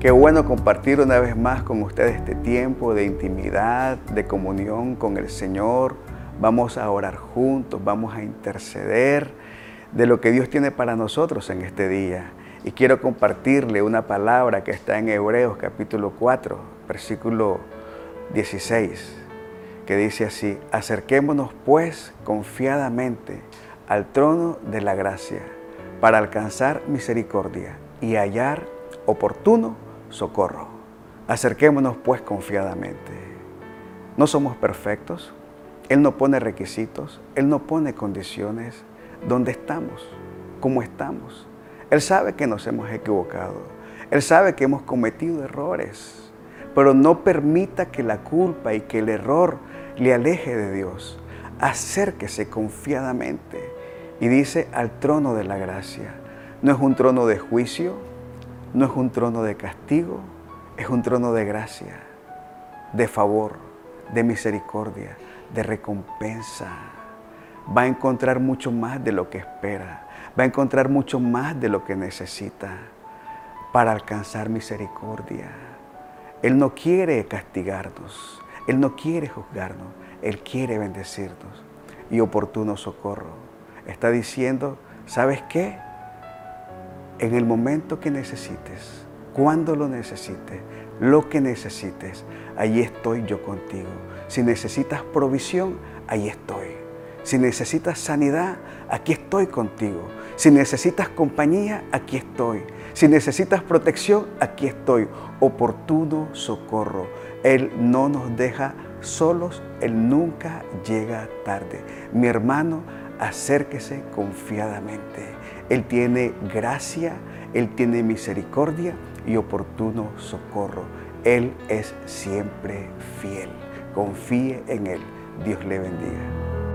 Qué bueno compartir una vez más con ustedes este tiempo de intimidad, de comunión con el Señor. Vamos a orar juntos, vamos a interceder de lo que Dios tiene para nosotros en este día. Y quiero compartirle una palabra que está en Hebreos capítulo 4, versículo 16, que dice así, acerquémonos pues confiadamente al trono de la gracia para alcanzar misericordia y hallar oportuno socorro. Acerquémonos pues confiadamente. No somos perfectos, Él no pone requisitos, Él no pone condiciones. ¿Dónde estamos? ¿Cómo estamos? Él sabe que nos hemos equivocado, Él sabe que hemos cometido errores, pero no permita que la culpa y que el error le aleje de Dios. Acérquese confiadamente y dice al trono de la gracia. No es un trono de juicio, no es un trono de castigo, es un trono de gracia, de favor, de misericordia, de recompensa. Va a encontrar mucho más de lo que espera, va a encontrar mucho más de lo que necesita para alcanzar misericordia. Él no quiere castigarnos, Él no quiere juzgarnos, Él quiere bendecirnos y oportuno socorro. Está diciendo, ¿sabes qué? En el momento que necesites, cuando lo necesites, lo que necesites, allí estoy yo contigo. Si necesitas provisión, ahí estoy. Si necesitas sanidad, aquí estoy contigo. Si necesitas compañía, aquí estoy. Si necesitas protección, aquí estoy. Oportuno socorro. Él no nos deja solos, Él nunca llega tarde. Mi hermano, acérquese confiadamente. Él tiene gracia, Él tiene misericordia y oportuno socorro. Él es siempre fiel. Confíe en Él. Dios le bendiga.